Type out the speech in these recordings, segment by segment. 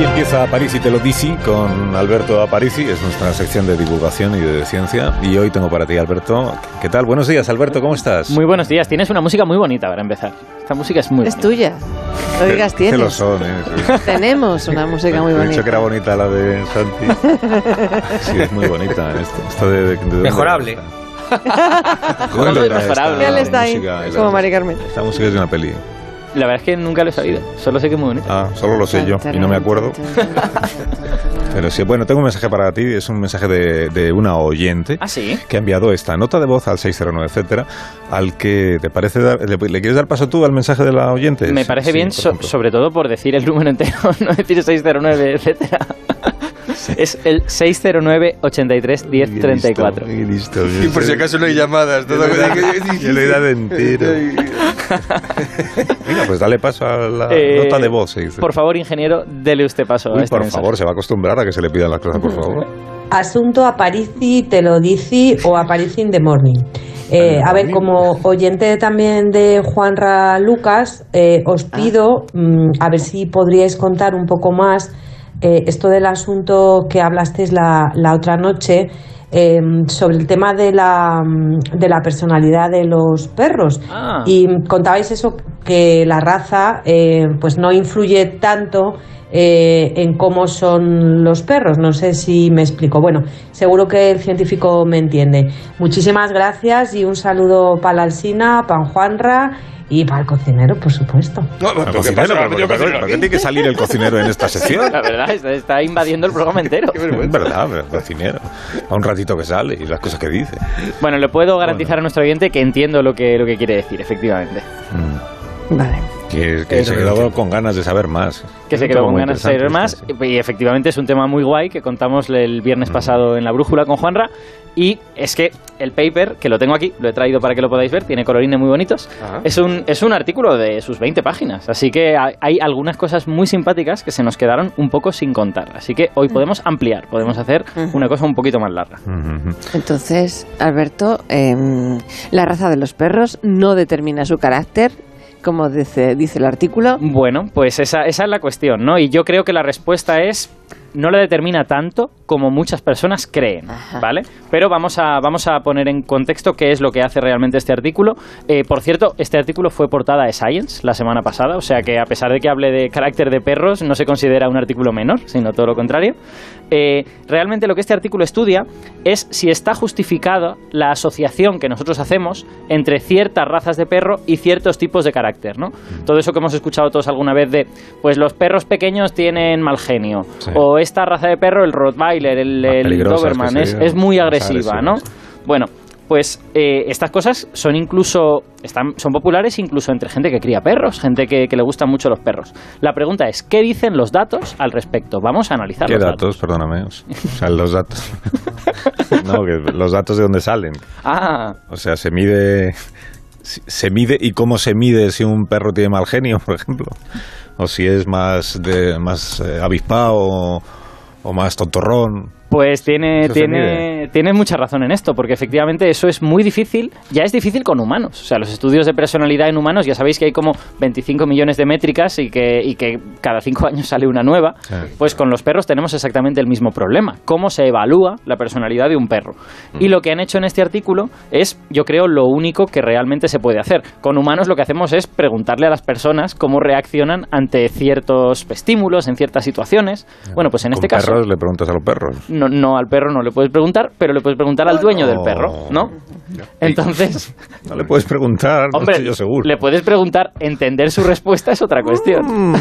Aquí empieza París y te lo dice con Alberto Aparici, es nuestra sección de divulgación y de ciencia. Y hoy tengo para ti, Alberto. ¿Qué tal? Buenos días, Alberto, ¿cómo estás? Muy buenos días. Tienes una música muy bonita para empezar. Esta música es muy Es bonita. tuya. Lo digas Que lo tienes. son, ¿eh? Sí. Tenemos una música muy He dicho bonita. que era bonita la de Santi. Sí, es muy bonita. Esto, esto de, de- de Mejorable. ¿Dónde Todo es mejorable. esta Él está ahí, música? como Mari Carmen. Esta música es de una peli. La verdad es que nunca lo he sabido. Solo sé que es muy bonita. Ah, solo lo sé yo y no me acuerdo. Pero sí, bueno, tengo un mensaje para ti. Es un mensaje de, de una oyente. Ah, sí. que ha enviado esta nota de voz al 609, etcétera, al que te parece dar, le, le quieres dar paso tú al mensaje de la oyente? Me parece sí, bien, so- sobre todo por decir el número entero, no decir 609, etcétera. Es el 609 83 10 34. Y listo. Y por si acaso no hay llamadas. Todo lo he dado- yo lo he dado entero. Venga, pues dale paso a la Eh, nota de voz. se dice. Por favor, ingeniero, dele usted paso a este por mensaje. favor, se va a acostumbrar a que se le pidan las cosas, por favor. Asunto Aparici, te lo dici o Aparici in the morning. Eh, a ver, como oyente también de Juanra Lucas, eh, os pido mm, a ver si podríais contar un poco más eh, esto del asunto que hablasteis la, la otra noche eh, sobre el tema de la, de la personalidad de los perros. Ah. Y contabais eso, que la raza eh, pues no influye tanto eh, en cómo son los perros. No sé si me explico. Bueno, seguro que el científico me entiende. Muchísimas gracias y un saludo para la Alsina, para Juanra y para el cocinero, por supuesto. No, El ¿pero qué cocinero, pasa? pero ¿por qué- tiene que salir el cocinero en esta sección? La verdad, está, está invadiendo el programa entero. Es verdad, pero el cocinero. A un ratito que sale y las cosas que dice. Bueno, le puedo garantizar a nuestro oyente que entiendo lo que, lo que quiere decir, efectivamente. Mm. Vale. Que, que se quedó con ganas de saber más. que Es se quedó con ganas de saber más. y efectivamente es un tema muy guay que contamos el viernes pasado en la brújula con Juanra. Y es que el paper que lo tengo aquí lo he traído para que lo podáis ver tiene colorines muy bonitos. Ajá. es un es un artículo de sus 20 páginas. Así que hay, algunas cosas muy simpáticas que se nos quedaron un poco sin contar. Así que hoy podemos ampliar podemos hacer una cosa un poquito más larga. Entonces, Alberto, em, la raza de los perros no determina su carácter, como dice, dice el artículo. Bueno, pues esa, esa es la cuestión, ¿no? Y yo creo que la respuesta es no la determina tanto como muchas personas creen, Ajá. ¿vale? Pero vamos a, vamos a poner en contexto qué es lo que hace realmente este artículo. Eh, por cierto, este artículo fue portada de Science la semana pasada, o sea que a pesar de que hable de carácter de perros, no se considera un artículo menor, sino todo lo contrario. Eh, realmente lo que este artículo estudia es si está justificada la asociación que nosotros hacemos entre ciertas razas de perro y ciertos tipos de carácter, ¿no? Todo eso que hemos escuchado todos alguna vez de, pues los perros pequeños tienen mal genio, Sí. o esta raza de perro, el Rottweiler, el, Doberman, es, muy agresiva, ¿no? Bueno, pues eh, estas cosas son incluso están, son populares incluso entre gente que cría perros, gente que, que le gustan mucho los perros. La pregunta es, ¿qué dicen los datos al respecto? Vamos a analizar ¿Qué los datos? Perdóname. O sea, los datos. no, que los datos de dónde salen. Ah, O sea, se mide. Se mide y cómo se mide si un perro tiene mal genio, por ejemplo. O si es más de más eh, avispado o, o más tontorrón. Pues tiene, Eso tiene, tiene mucha razón en esto, porque efectivamente eso es muy difícil, ya es difícil con humanos. O sea, los estudios de personalidad en humanos, ya sabéis que hay como 25 millones de métricas y que, y que cada cinco años sale una nueva. Sí. Pues con los perros tenemos exactamente el mismo problema. ¿Cómo se evalúa la personalidad de un perro? Y lo que han hecho en este artículo es, yo creo, lo único que realmente se puede hacer. Con humanos lo que hacemos es preguntarle a las personas cómo reaccionan ante ciertos estímulos, en ciertas situaciones. Bueno, pues en este Con caso perros le preguntas a los perros. No, no al perro no le puedes preguntar, pero le puedes preguntar al dueño del perro, ¿no? Entonces, No le puedes preguntar, no hombre, estoy yo seguro. le puedes preguntar, entender su respuesta es otra cuestión.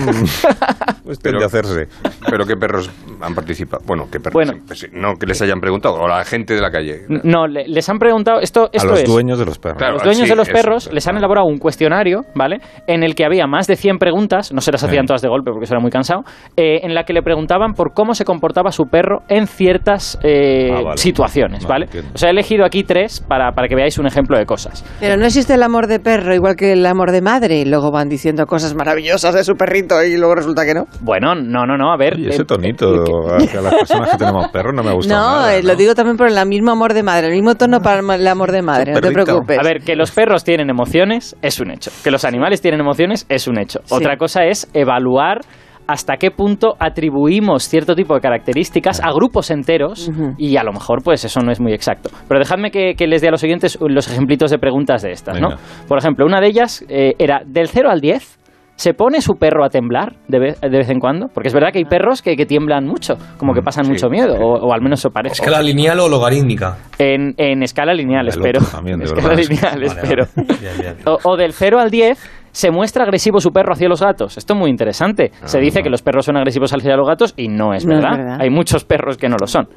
Pues tiende Pero- a hacerse. Pero qué perros han participado. Bueno, qué perros. Bueno. sí, no que les hayan preguntado. O la gente de la calle. No, le- les han preguntado, esto, A esto los es... dueños de los perros. Claro. Los dueños sí, de los eso, perros eso, les han elaborado un cuestionario, ¿vale? En el que había más de 100 preguntas, no se las Sí. hacían todas de golpe porque eso era muy cansado, eh, en la que le preguntaban por cómo se comportaba su perro en ciertas eh, Ah, vale. situaciones, Vale, ¿vale? O sea, he elegido aquí tres para, para que veáis un ejemplo de cosas. Pero no existe el amor de perro igual que el amor de madre. Y luego van diciendo cosas maravillosas de su perrito y luego resulta que no. Bueno, no, no, no, a ver. Oye, ese eh, tonito hacia las personas que tenemos perros no me gusta No, nada, eh, lo digo también por el mismo amor de madre, el mismo tono para el amor de madre, no te preocupes. A ver, que los perros tienen emociones es un hecho. Que los animales tienen emociones es un hecho. Sí. Otra cosa es evaluar hasta qué punto atribuimos cierto tipo de características a grupos enteros y a lo mejor pues eso no es muy exacto. Pero dejadme que, que les dé a los oyentes los ejemplitos de preguntas de estas, ¿no? Por ejemplo, una de ellas eh, era del 0 al 10. ¿Se pone su perro a temblar de vez, de vez en cuando? Porque es verdad que hay perros que, que tiemblan mucho, como que pasan sí, mucho miedo, sí. o, o al menos eso parece. ¿Escala lineal o logarítmica? En, en escala lineal, El espero. otro también, de En escala verdad. lineal, Vale, espero. vale. Bien, bien. O, o del 0 al 10, ¿se muestra agresivo su perro hacia los gatos? Esto es muy interesante. Se dice que los perros son agresivos hacia los gatos y no es, No es verdad. Hay muchos perros que no lo son.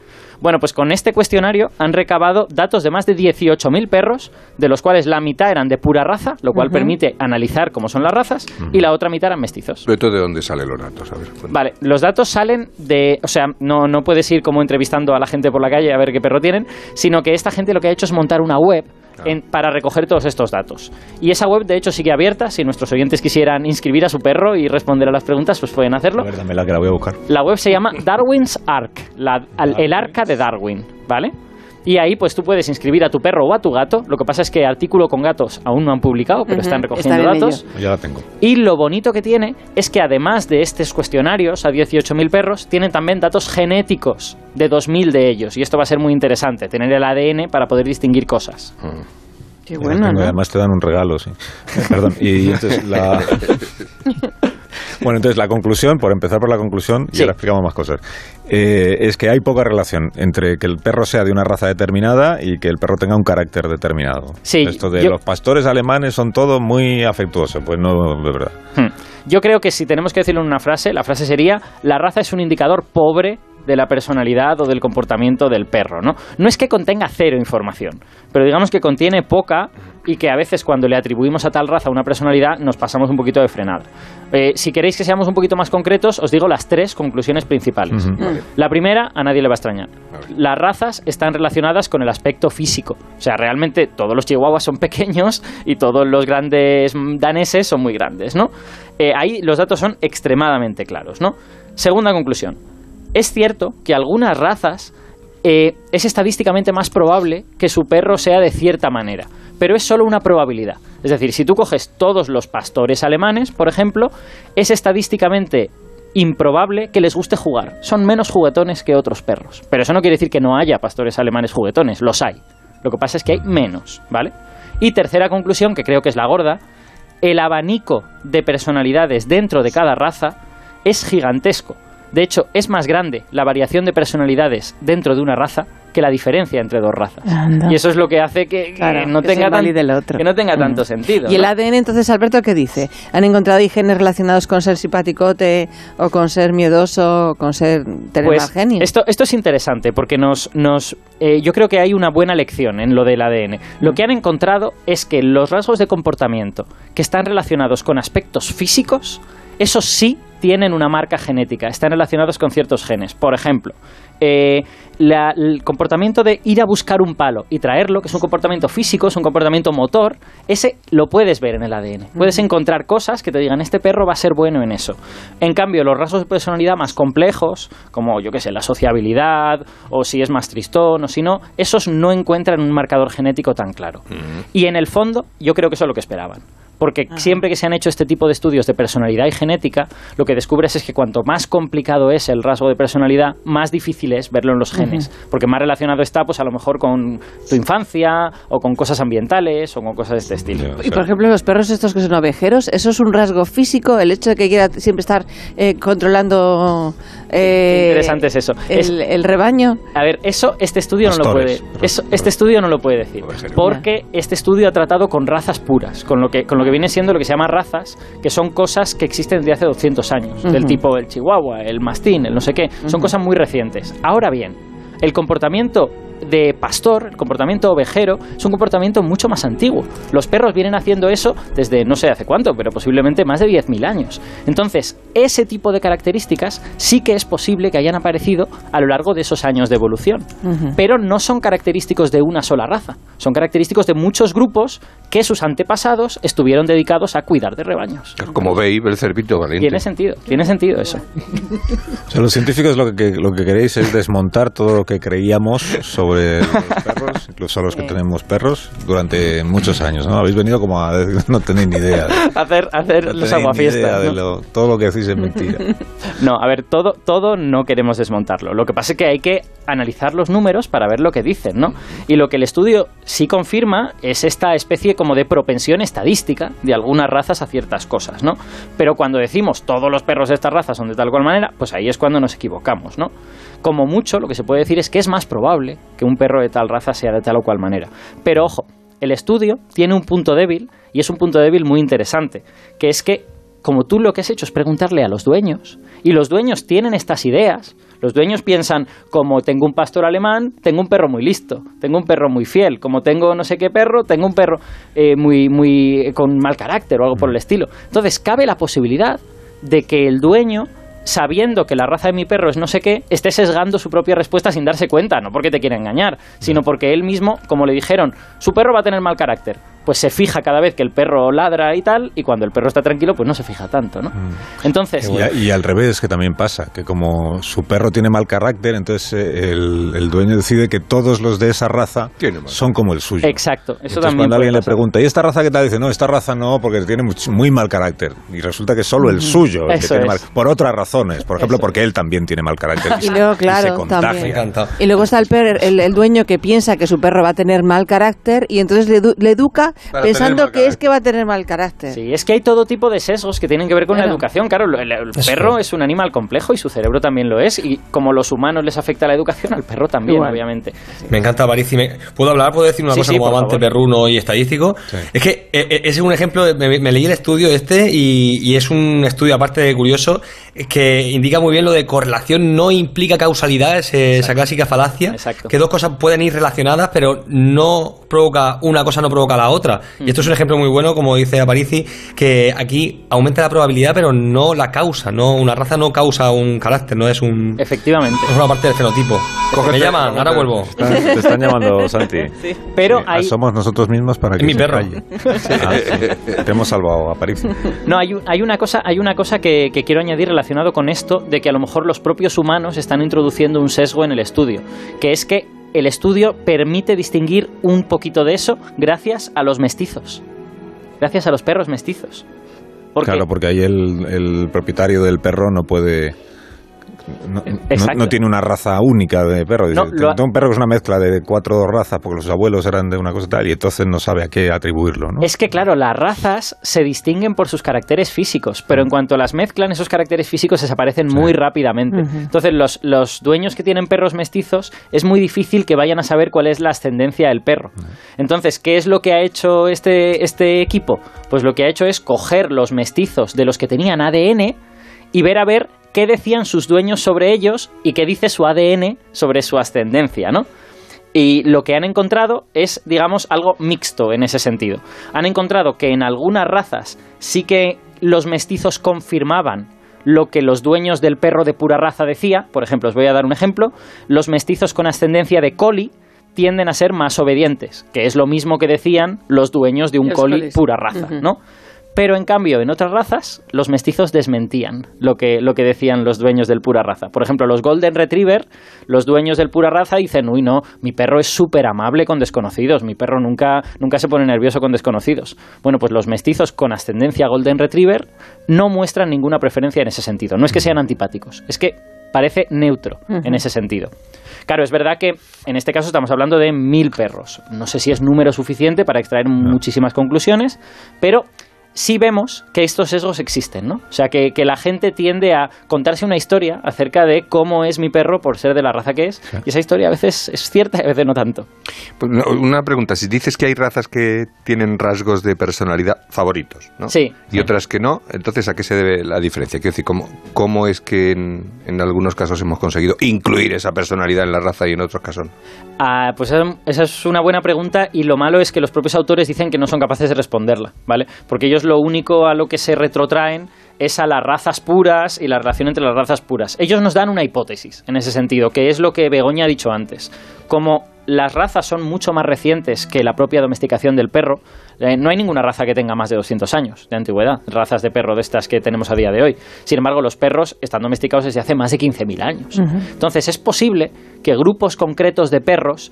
Bueno, pues con este cuestionario han recabado datos de más de 18.000 perros, de los cuales la mitad eran de pura raza, lo cual permite analizar cómo son las razas, y la otra mitad eran mestizos. ¿Pero de dónde salen los datos? A ver. Vale, los datos salen de. O sea, no, no puedes ir como entrevistando a la gente por la calle a ver qué perro tienen, sino que esta gente lo que ha hecho es montar una web en- para recoger todos estos datos. Y esa web, de hecho, sigue abierta. Si nuestros oyentes quisieran inscribir a su perro y responder a las preguntas, pues pueden hacerlo. A ver, dámela que la voy a buscar. La web se llama Darwin's Ark, la- el arca de Darwin, ¿vale? Y ahí pues tú puedes inscribir a tu perro o a tu gato. Lo que pasa es que artículo con gatos aún no han publicado, pero están recogiendo datos. Ya la tengo. Y lo bonito que tiene es que además de estos cuestionarios a 18.000 perros, tienen también datos genéticos de 2.000 de ellos. Y esto va a ser muy interesante, tener el ADN para poder distinguir cosas. Qué Ya la bueno, ¿no? Además te dan un regalo, sí. Eh, Perdón. Y entonces la... Bueno, entonces la conclusión, por empezar por la conclusión, y Sí. ahora explicamos más cosas, eh, es que hay poca relación entre que el perro sea de una raza determinada y que el perro tenga un carácter determinado. Sí, Esto de yo- los pastores alemanes son todos muy afectuosos, pues no, de verdad. Hmm. Yo creo que si tenemos que decirlo en una frase, la frase sería, la raza es un indicador pobre de la personalidad o del comportamiento del perro, ¿no? No es que contenga cero información, pero digamos que contiene poca y que a veces cuando le atribuimos a tal raza una personalidad nos pasamos un poquito de frenada. Eh, si queréis que seamos un poquito más concretos, os digo las tres conclusiones principales. La primera, a nadie le va a extrañar. Las razas están relacionadas con el aspecto físico. O sea, realmente todos los chihuahuas son pequeños y todos los grandes daneses son muy grandes, ¿no? Eh, ahí los datos son extremadamente claros, ¿no? Segunda conclusión. Es cierto que algunas razas eh, es estadísticamente más probable que su perro sea de cierta manera, pero es solo una probabilidad. Es decir, si tú coges todos los pastores alemanes, por ejemplo, es estadísticamente improbable que les guste jugar. Son menos juguetones que otros perros. Pero eso no quiere decir que no haya pastores alemanes juguetones, los hay. Lo que pasa es que hay menos, ¿vale? Y tercera conclusión, que creo que es la gorda, el abanico de personalidades dentro de cada raza es gigantesco. De hecho, es más grande la variación de personalidades dentro de una raza que la diferencia entre dos razas. Anda. Y eso es lo que hace que, no que tenga tan- otro. que no tenga tanto Mm. sentido. ¿Y el. ADN entonces, Alberto, qué dice? ¿Han encontrado genes relacionados con ser simpaticote o con ser miedoso o con ser tener Pues esto, esto es interesante porque nos, nos eh, yo creo que hay una buena lección en lo del ADN. Lo que han encontrado es que los rasgos de comportamiento que están relacionados con aspectos físicos, esos sí tienen una marca genética, están relacionados con ciertos genes. Por ejemplo, eh, la- el comportamiento de ir a buscar un palo y traerlo, que es un comportamiento físico, es un comportamiento motor, ese lo puedes ver en el ADN. Puedes encontrar cosas que te digan, este perro va a ser bueno en eso. En cambio, los rasgos de personalidad más complejos, como yo qué sé, la sociabilidad, o si es más tristón, o si no, esos no encuentran un marcador genético tan claro. Y en el fondo, yo creo que eso es lo que esperaban. Porque siempre que se han hecho este tipo de estudios de personalidad y genética, lo que descubres es que cuanto más complicado es el rasgo de personalidad, más difícil es verlo en los genes. Porque más relacionado está, pues a lo mejor con tu infancia, o con cosas ambientales, o con cosas de este estilo. O Y por ejemplo, los perros estos que son ovejeros, ¿eso es un rasgo físico? El hecho de que quiera siempre estar eh, controlando eh, Qué interesante es eso. El, Es- el rebaño. A ver, eso este estudio no lo puede. Eso, este estudio no lo puede decir. Porque este estudio ha tratado con razas puras, con lo que con lo que viene siendo lo que se llama razas, que son cosas que existen desde hace 200 años, del tipo el chihuahua, el mastín, el no sé qué, son cosas muy recientes. Ahora bien, el comportamiento de pastor, el comportamiento ovejero, es un comportamiento mucho más antiguo. Los perros vienen haciendo eso desde no sé hace cuánto, pero posiblemente más de 10.000 años. Entonces, ese tipo de características sí que es posible que hayan aparecido a lo largo de esos años de evolución. Pero no son característicos de una sola raza, son característicos de muchos grupos que sus antepasados estuvieron dedicados a cuidar de rebaños. Como veis, el cervito valiente. Tiene sentido, tiene sentido eso. O sea, los científicos lo que, lo que queréis es desmontar todo lo que creíamos sobre los perros, incluso los que tenemos perros, durante muchos años, ¿no? Habéis venido como a decir, no tenéis ni idea. de- hacer hacer no los aguafiestas. ¿no? lo- todo lo que decís es mentira. No, a ver, todo, todo no queremos desmontarlo. Lo que pasa es que hay que analizar los números para ver lo que dicen, ¿no? Y lo que el estudio sí confirma es esta especie como de propensión estadística de algunas razas a ciertas cosas, ¿no? Pero cuando decimos todos los perros de esta raza son de tal cual manera, pues ahí es cuando nos equivocamos, ¿no? Como mucho, lo que se puede decir es que es más probable que un perro de tal raza sea de tal o cual manera. Pero ojo, el estudio tiene un punto débil y es un punto débil muy interesante, que es que como tú lo que has hecho es preguntarle a los dueños, y los dueños tienen estas ideas, los dueños piensan, como tengo un pastor alemán, tengo un perro muy listo, tengo un perro muy fiel, como tengo no sé qué perro, tengo un perro eh, muy, muy con mal carácter o algo por el estilo. Entonces cabe la posibilidad de que el dueño sabiendo que la raza de mi perro es no sé qué, esté sesgando su propia respuesta sin darse cuenta, no porque te quiera engañar, sino porque él mismo, como le dijeron, su perro va a tener mal carácter, pues se fija cada vez que el perro ladra y tal, y cuando el perro está tranquilo, pues no se fija tanto, ¿no? Entonces, Y, a- y al revés, que también pasa, que como su perro tiene mal carácter, entonces eh, el, el dueño decide que todos los de esa raza Tiene mal son como el suyo. exacto, eso Entonces, también cuando alguien le pregunta, ¿y esta raza qué tal? Dice, no, esta raza no, porque tiene muy mal carácter. Y resulta que es solo el suyo el que tiene es. mal Por otras razones. Por ejemplo, Eso porque él también tiene mal carácter. Y luego, claro, también. Y luego está el, per- el, el dueño que piensa que su perro va a tener mal carácter y entonces le, le educa Pensando que es que va a tener mal carácter. Sí, es que hay todo tipo de sesgos que tienen que ver con la educación. Claro, el, perro es un animal complejo y su cerebro también lo es. Y como los humanos les afecta la educación, al perro también, Igual. obviamente. Me encanta París. y me- ¿Puedo hablar? ¿Puedo decir una Sí, cosa sí, como favor. perruno y estadístico? Sí. Es que eh, eh, ese es un ejemplo, de- me, me leí el estudio este y, y es un estudio aparte de curioso que indica muy bien lo de correlación no implica causalidad, ese- esa clásica falacia, Exacto. que dos cosas pueden ir relacionadas pero no provoca, una cosa no provoca la otra. Y esto es un ejemplo muy bueno, como dice Aparici, que aquí aumenta la probabilidad pero no la causa, no una raza no causa un carácter, no es un... Efectivamente. Es una parte del fenotipo. Cógete, me llaman, cógete. ahora vuelvo. Te están llamando, Santi. Pero Sí, hay, Somos nosotros mismos para que mi se perro. calle. Ah, sí. Te hemos salvado a París. No, hay, un- hay una cosa, hay una cosa que, que quiero añadir relacionado con esto, de que a lo mejor los propios humanos están introduciendo un sesgo en el estudio, que es que el estudio permite distinguir un poquito de eso gracias a los mestizos, gracias a los perros mestizos. Claro, porque ahí el, el propietario del perro no puede. No, no- Exacto. no tiene una raza única de perro. Dice, No, un perro que es una mezcla de cuatro razas porque los abuelos eran de una cosa y tal y entonces no sabe a qué atribuirlo. ¿no? Es que, claro, las razas se distinguen por sus caracteres físicos, pero en cuanto las mezclan, esos caracteres físicos desaparecen muy rápidamente. Entonces, los, los dueños que tienen perros mestizos es muy difícil que vayan a saber cuál es la ascendencia del perro. Entonces, ¿qué es lo que ha hecho este, este equipo? Pues lo que ha hecho es coger los mestizos de los que tenían ADN y ver a ver qué decían sus dueños sobre ellos y qué dice su ADN sobre su ascendencia, ¿no? Y lo que han encontrado es, digamos, algo mixto en ese sentido. Han encontrado que en algunas razas sí que los mestizos confirmaban lo que los dueños del perro de pura raza decía. Por ejemplo, os voy a dar un ejemplo. Los mestizos con ascendencia de coli tienden a ser más obedientes, que es lo mismo que decían los dueños de un colis. pura raza. ¿no? Pero en cambio, en otras razas, los mestizos desmentían lo que, lo que decían los dueños del pura raza. Por ejemplo, los Golden Retriever, los dueños del pura raza dicen, uy, no, mi perro es súper amable con desconocidos, mi perro nunca, nunca se pone nervioso con desconocidos. Bueno, pues los mestizos con ascendencia Golden Retriever no muestran ninguna preferencia en ese sentido. No es que sean antipáticos, es que parece neutro en ese sentido. Claro, es verdad que en este caso estamos hablando de mil perros. No sé si es número suficiente para extraer muchísimas conclusiones, pero sí vemos que estos sesgos existen, ¿no? O sea, que, que la gente tiende a contarse una historia acerca de cómo es mi perro por ser de la raza que es, y esa historia a veces es cierta y a veces no tanto. Pues, una pregunta, si dices que hay razas que tienen rasgos de personalidad favoritos, ¿no? Sí. Y otras que no, entonces ¿a qué se debe la diferencia? Quiero decir, ¿cómo, cómo es que en, en algunos casos hemos conseguido incluir esa personalidad en la raza y en otros casos no? Ah, pues esa, esa es una buena pregunta y lo malo es que los propios autores dicen que no son capaces de responderla, ¿vale? Porque ellos lo único a lo que se retrotraen es a las razas puras y la relación entre las razas puras. Ellos nos dan una hipótesis en ese sentido, que es lo que Begoña ha dicho antes. Como las razas son mucho más recientes que la propia domesticación del perro, eh, no hay ninguna raza que tenga más de 200 años de antigüedad, razas de perro de estas que tenemos a día de hoy. Sin embargo, los perros están domesticados desde hace más de 15.000 años. Entonces, es posible que grupos concretos de perros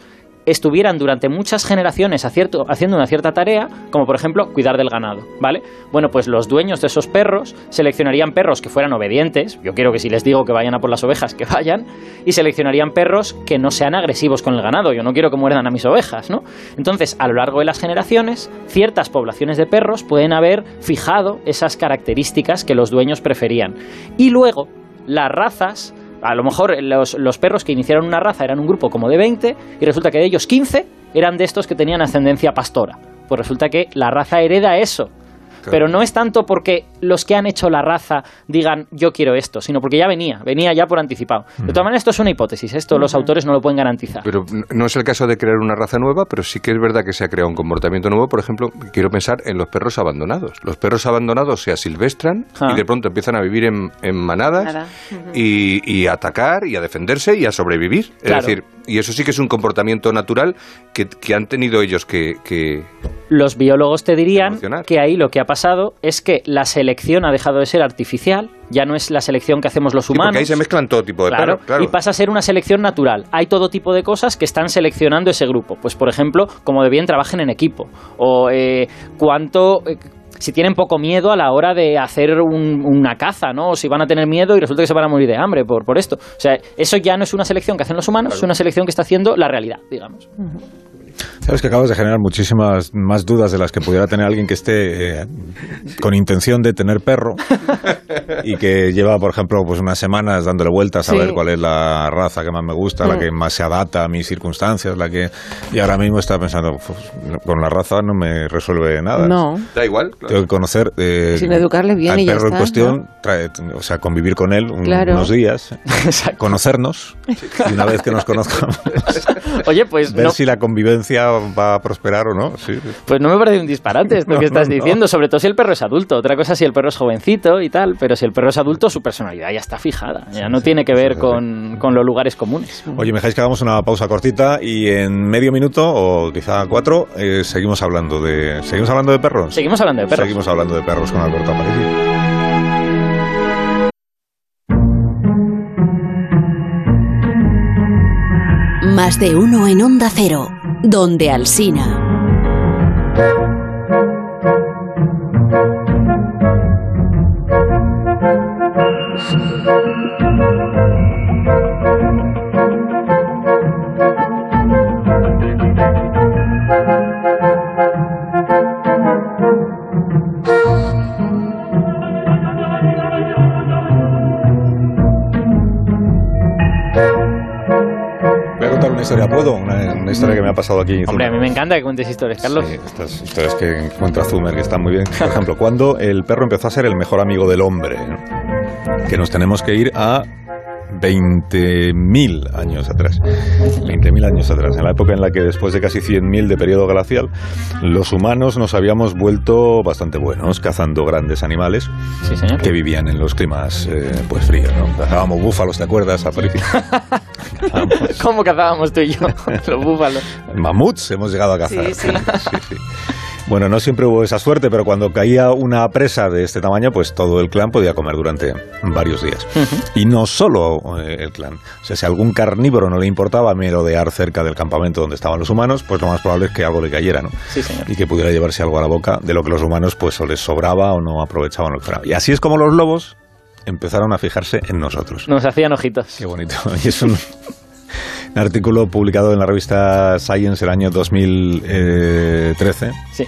estuvieran durante muchas generaciones haciendo una cierta tarea, como por ejemplo cuidar del ganado, ¿vale? Bueno, pues los dueños de esos perros seleccionarían perros que fueran obedientes, yo quiero que si les digo que vayan a por las ovejas, que vayan, y seleccionarían perros que no sean agresivos con el ganado, yo no quiero que muerdan a mis ovejas, ¿no? Entonces, a lo largo de las generaciones, ciertas poblaciones de perros pueden haber fijado esas características que los dueños preferían. Y luego, las razas a lo mejor los, los perros que iniciaron una raza eran un grupo como de 20 y resulta que de ellos 15 eran de estos que tenían ascendencia pastora. Pues resulta que la raza hereda eso. Pero no es tanto porque los que han hecho la raza digan yo quiero esto, sino porque ya venía, venía ya por anticipado. De todas maneras, esto es una hipótesis, esto los autores no lo pueden garantizar. Pero no es el caso de crear una raza nueva, pero sí que es verdad que se ha creado un comportamiento nuevo. Por ejemplo, quiero pensar en los perros abandonados. Los perros abandonados se asilvestran Ah. y de pronto empiezan a vivir en, en manadas Nada. y, y a atacar y a defenderse y a sobrevivir. Claro. Es decir, y eso sí que es un comportamiento natural que, que han tenido ellos que... que- Los biólogos te dirían que ahí lo que ha pasado es que la selección ha dejado de ser artificial, ya no es la selección que hacemos los Sí, humanos. porque ahí se mezclan todo tipo de Claro, perros. Claro. y pasa a ser una selección natural. Hay todo tipo de cosas que están seleccionando ese grupo. Pues, por ejemplo, como de bien trabajen en equipo. O eh, cuánto. eh, si tienen poco miedo a la hora de hacer un- una caza, ¿no? O si van a tener miedo y resulta que se van a morir de hambre por, por esto. O sea, eso ya no es una selección que hacen los humanos, es una selección que está haciendo la realidad, digamos. Sabes que acabas de generar muchísimas más dudas de las que pudiera tener alguien que esté eh, con intención de tener perro y que lleva, por ejemplo, pues unas semanas dándole vueltas a Sí. ver cuál es la raza que más me gusta, la Mm. que más se adapta a mis circunstancias, la que y ahora mismo está pensando "Uf, con la raza no me resuelve nada. No. Da igual. claro. Tengo que conocer eh, Sin educarle bien al y ya perro en está, cuestión, trae- o sea, convivir con él un- Claro. unos días, conocernos y una vez que nos conozcamos, Oye, pues ver no, si la convivencia va a prosperar o no. Sí. pues no me parece un disparate esto No, que estás no, no. diciendo, sobre todo si el perro es adulto. Otra cosa si el perro es jovencito y tal, pero si el perro es adulto, su personalidad ya está fijada. Ya no tiene que ver con, con los lugares comunes. Oye, me dejáis que hagamos una pausa cortita y en medio minuto o quizá cuatro eh, seguimos hablando de seguimos hablando de perros. Seguimos hablando de perros. Seguimos hablando de perros con Alberto Aparici. Más de uno en Onda Cero, donde Alsina. Historia, ¿puedo? Una, una historia que me ha pasado aquí. Hombre, a mí me encanta que cuentes historias, Carlos. Sí, estas historias que encuentra Zumer que están muy bien. Por ejemplo, cuando el perro empezó a ser el mejor amigo del hombre, que nos tenemos que ir a 20.000 años atrás. 20.000 años atrás, en la época en la que después de casi 100.000 de periodo glacial, los humanos nos habíamos vuelto bastante buenos cazando grandes animales Sí, señor. que vivían en los climas eh, pues fríos, ¿no? Cazábamos búfalos, ¿te acuerdas? Cazábamos ¿Cómo cazábamos tú y yo los búfalos? Mamuts hemos llegado a cazar. Sí, sí. Bueno, no siempre hubo esa suerte, pero cuando caía una presa de este tamaño, pues todo el clan podía comer durante varios días. Y no solo eh, el clan. O sea, si a algún carnívoro no le importaba merodear cerca del campamento donde estaban los humanos, pues lo más probable es que algo le cayera, ¿no? Sí, señor. Y que pudiera llevarse algo a la boca de lo que los humanos pues o les sobraba o no aprovechaban lo que fuera. Y así es como los lobos empezaron a fijarse en nosotros. Nos hacían ojitos. Qué bonito. Y es un, un artículo publicado en la revista Science el año 2013. Sí.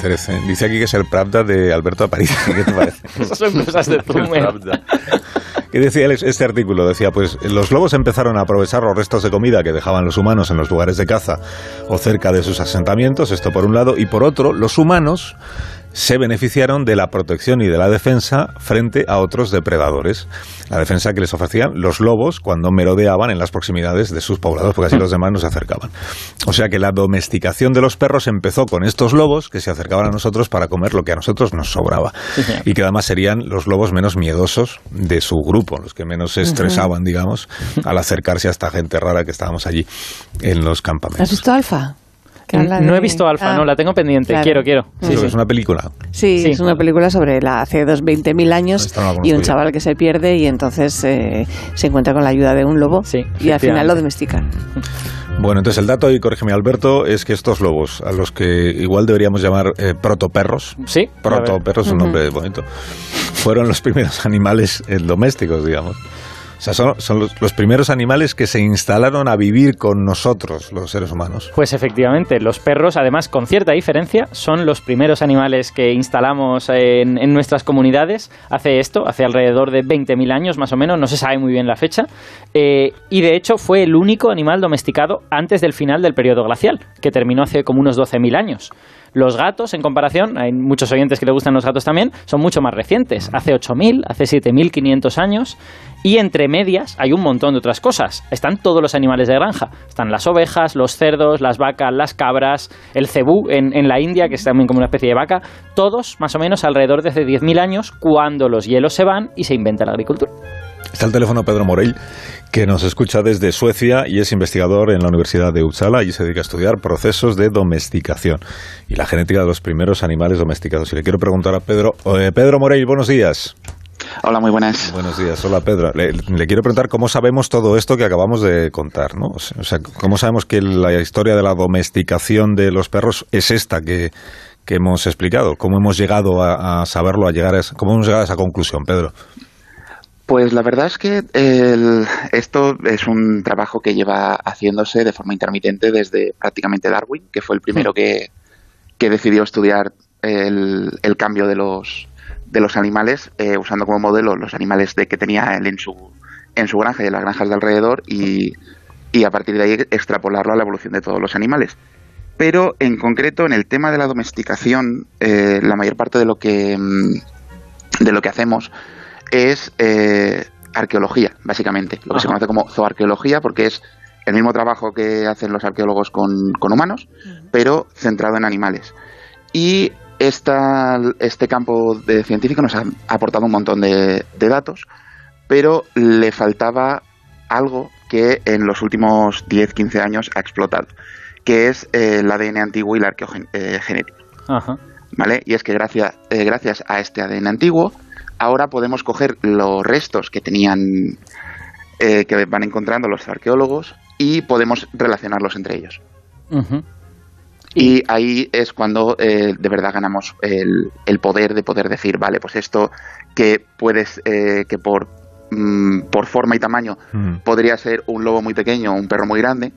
13. Dice aquí que es el Pravda de Alberto Aparici. ¿Qué te parece? Esas son cosas de Zumer. ¿Qué decía este artículo? Decía, pues los lobos empezaron a aprovechar los restos de comida que dejaban los humanos en los lugares de caza o cerca de sus asentamientos, esto por un lado, y por otro, los humanos se beneficiaron de la protección y de la defensa frente a otros depredadores. La defensa que les ofrecían los lobos cuando merodeaban en las proximidades de sus poblados, porque así los demás no se acercaban. O sea que la domesticación de los perros empezó con estos lobos que se acercaban a nosotros para comer lo que a nosotros nos sobraba. Y que además serían los lobos menos miedosos de su grupo, los que menos se estresaban, digamos, al acercarse a esta gente rara que estábamos allí en los campamentos. ¿Has visto Alfa? Que habla No he visto Alfa, Ah, no, la tengo pendiente. claro. Quiero, quiero. Sí, Sí, sí. Es una película. Sí, Sí. es una película sobre la hace dos 20.000 años Esta no la y un chaval que se pierde y entonces eh, se encuentra con la ayuda de un lobo Sí, y al final lo domestican. Bueno, entonces el dato, y corrígeme Alberto, es que estos lobos, a los que igual deberíamos llamar eh, protoperros, Sí, protoperros es un nombre bonito, fueron los primeros animales eh, domésticos, digamos. O sea, son, los primeros animales que se instalaron a vivir con nosotros, los seres humanos. Pues efectivamente, los perros, además con cierta diferencia, son los primeros animales que instalamos en, en nuestras comunidades. Hace esto, hace alrededor de 20.000 años más o menos, no se sabe muy bien la fecha. Eh, y de hecho fue el único animal domesticado antes del final del periodo glacial, que terminó hace como unos 12.000 años. Los gatos, en comparación, hay muchos oyentes que le gustan los gatos también, son mucho más recientes, hace 8.000, hace 7.500 años, y entre medias hay un montón de otras cosas. Están todos los animales de granja, están las ovejas, los cerdos, las vacas, las cabras, el cebú en, en la India, que es también como una especie de vaca, todos más o menos alrededor de hace 10.000 años, cuando los hielos se van y se inventa la agricultura. Está el teléfono Pedro Morell, que nos escucha desde Suecia y es investigador en la Universidad de Uppsala y se dedica a estudiar procesos de domesticación y la genética de los primeros animales domesticados. Y le quiero preguntar a Pedro, eh, Pedro Morell, buenos días. Hola, muy buenas. Buenos días, hola Pedro. Le, le quiero preguntar cómo sabemos todo esto que acabamos de contar, ¿no? O sea, cómo sabemos que la historia de la domesticación de los perros es esta que, que hemos explicado. ¿Cómo hemos llegado a, a saberlo, a llegar a esa, cómo hemos llegado a esa conclusión, Pedro? Pues la verdad es que el- esto es un trabajo que lleva haciéndose de forma intermitente desde prácticamente Darwin, que fue el primero que, que decidió estudiar el, el cambio de los, de los animales, eh, usando como modelo los animales de que tenía él en su, en su granja y en las granjas de alrededor, y, y a partir de ahí extrapolarlo a la evolución de todos los animales. Pero en concreto, en el tema de la domesticación, eh, la mayor parte de lo que, mm, de lo que hacemos es eh, arqueología, básicamente, lo que se conoce como zooarqueología, porque es el mismo trabajo que hacen los arqueólogos con, con humanos, pero centrado en animales. Y esta, este campo de científico nos ha aportado un montón de, de datos, pero le faltaba algo que en los últimos 10-15 años ha explotado, que es eh, el ADN antiguo y la arqueogenética. Ajá. ¿vale? Y es que gracias, eh, gracias a este ADN antiguo, ahora podemos coger los restos que tenían, eh, que van encontrando los arqueólogos y podemos relacionarlos entre ellos. Y ahí es cuando eh, de verdad ganamos el, el poder de poder decir, vale, pues esto que puedes, eh, que por, mm, por forma y tamaño Mm. podría ser un lobo muy pequeño o un perro muy grande,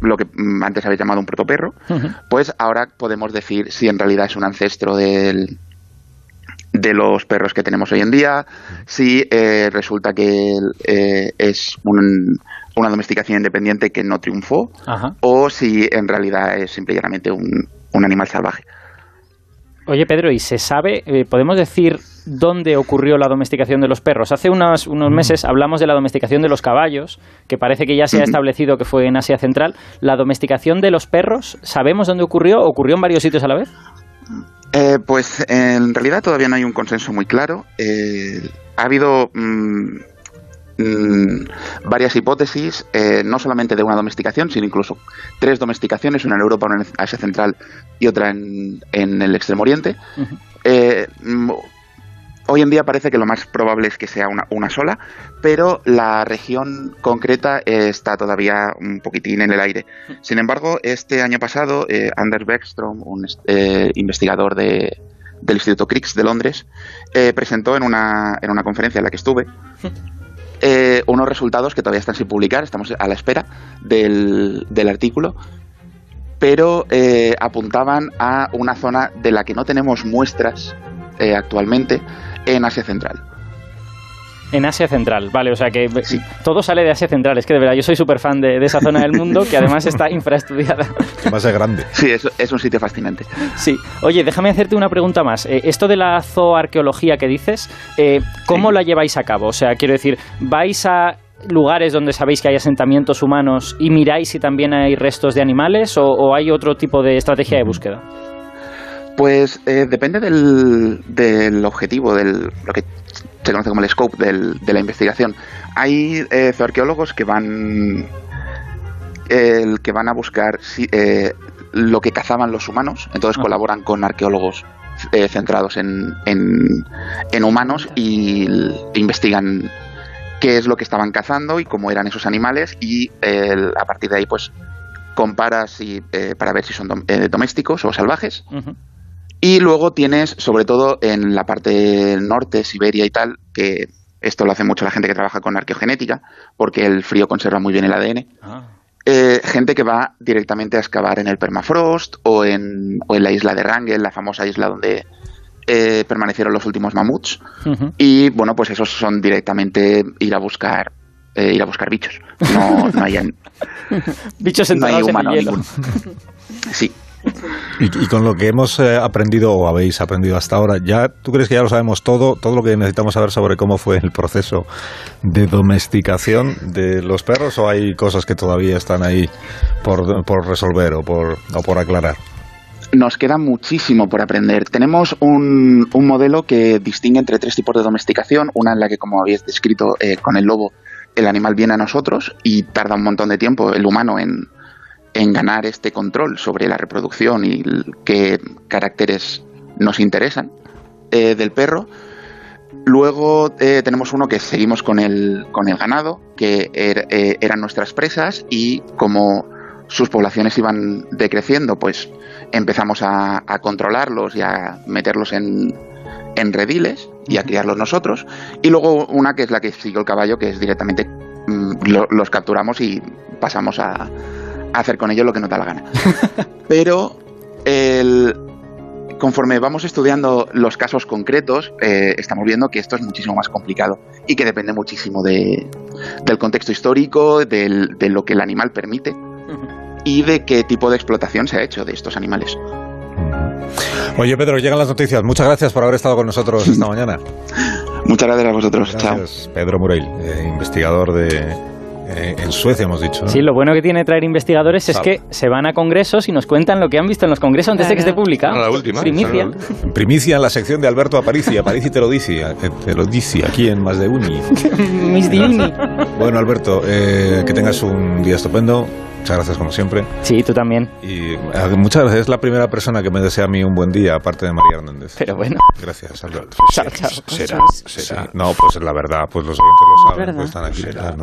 lo que mm, antes habéis llamado un protoperro, Ujú. pues ahora podemos decir si en realidad es un ancestro del, de los perros que tenemos hoy en día, si eh, resulta que eh, es un- una domesticación independiente que no triunfó, Ajá. o si en realidad es simplemente un, un animal salvaje. Oye, Pedro, ¿y se sabe, eh, podemos decir dónde ocurrió la domesticación de los perros? Hace unos, unos meses hablamos de la domesticación de los caballos, que parece que ya se ha Ujú. establecido que fue en Asia Central. ¿La domesticación de los perros, sabemos dónde ocurrió? ¿Ocurrió en varios sitios a la vez? Eh, pues en realidad todavía no hay un consenso muy claro. Eh, ha habido mm, mm, varias hipótesis, eh, no solamente de una domesticación, sino incluso tres domesticaciones, una en Europa, una en Asia Central y otra en, en el Extremo Oriente. Eh, mm, hoy en día parece que lo más probable es que sea una, una sola, pero la región concreta eh, está todavía un poquitín en el aire. Sin embargo, este año pasado, eh, Anders Beckstrom, un eh, investigador de, del Instituto Crix de Londres, eh, presentó en una, en una conferencia en la que estuve eh, unos resultados que todavía están sin publicar, estamos a la espera del, del artículo, pero eh, apuntaban a una zona de la que no tenemos muestras actualmente en Asia Central. En Asia Central, vale, o sea que Sí. todo sale de Asia Central. Es que de verdad, yo soy súper fan de, de esa zona del mundo que además está infraestudiada. Que más es grande. Sí, es, es un sitio fascinante. Sí. Oye, déjame hacerte una pregunta más. Eh, esto de la zooarqueología que dices, eh, ¿cómo Sí. la lleváis a cabo? O sea, quiero decir, ¿vais a lugares donde sabéis que hay asentamientos humanos y miráis si también hay restos de animales o, o hay otro tipo de estrategia de búsqueda? Pues eh, depende del, del objetivo, del lo que se conoce como el scope del- de la investigación. Hay eh, zooarqueólogos que van el que van a buscar si- eh, lo que cazaban los humanos, entonces Ah. colaboran con arqueólogos eh, centrados en, en- en humanos y investigan qué es lo que estaban cazando y cómo eran esos animales y el- a partir de ahí pues comparas si, eh, para ver si son dom- eh, domésticos o salvajes. Y luego tienes, sobre todo en la parte norte, Siberia y tal, que esto lo hace mucho la gente que trabaja con arqueogenética, porque el frío conserva muy bien el ADN, eh, gente que va directamente a excavar en el permafrost o en, o en la isla de Wrangel, la famosa isla donde eh, permanecieron los últimos mamuts. Y bueno, pues esos son directamente ir a buscar eh, ir a buscar bichos. No, no hay, Bichos no hay en humano el hielo. ninguno. Sí. Y, con lo que hemos eh, aprendido o habéis aprendido hasta ahora, ¿ya tú crees que ya lo sabemos todo, todo lo que necesitamos saber sobre cómo fue el proceso de domesticación de los perros o hay cosas que todavía están ahí por, por resolver o por, o por aclarar? Nos queda muchísimo por aprender. Tenemos un, un modelo que distingue entre tres tipos de domesticación. Una en la que, como habéis descrito eh, con el lobo, el animal viene a nosotros y tarda un montón de tiempo el humano en, en ganar este control sobre la reproducción y qué caracteres nos interesan eh, del perro. Luego eh, tenemos uno que seguimos con el, con el ganado, que er- eh, eran nuestras presas y como sus poblaciones iban decreciendo, pues empezamos a, a controlarlos y a meterlos en, en rediles y a criarlos nosotros. Y luego una que es la que siguió el caballo, que es directamente mm, lo- los capturamos y pasamos a hacer con ellos lo que nos da la gana. Pero el, conforme vamos estudiando los casos concretos, eh, estamos viendo que esto es muchísimo más complicado y que depende muchísimo de, del contexto histórico, del- de lo que el animal permite y de qué tipo de explotación se ha hecho de estos animales. Oye, Pedro, llegan las noticias. Muchas gracias por haber estado con nosotros esta mañana. Muchas gracias a vosotros. Chao. Gracias, Pedro Murell, eh, investigador de eh, en Suecia, hemos dicho. ¿no? Sí, lo bueno que tiene traer investigadores es Sabe. que se van a congresos y nos cuentan lo que han visto en los congresos antes de que esté publicado. La última, Primicia. es En primicia en la sección de Alberto Aparici. Aparici te lo dice, eh, te lo dice aquí en Más de Uni. Miss Divini. Bueno, Alberto, eh, que tengas un día estupendo. Muchas gracias como siempre. Sí, tú también. Y eh, muchas gracias. Es la primera persona que me desea a mí un buen día, aparte de María Hernández. Pero bueno. Gracias, Alberto. Chao, chao. Será, será. No, pues es la verdad, pues los oyentes lo saben, verdad. pues están aquí.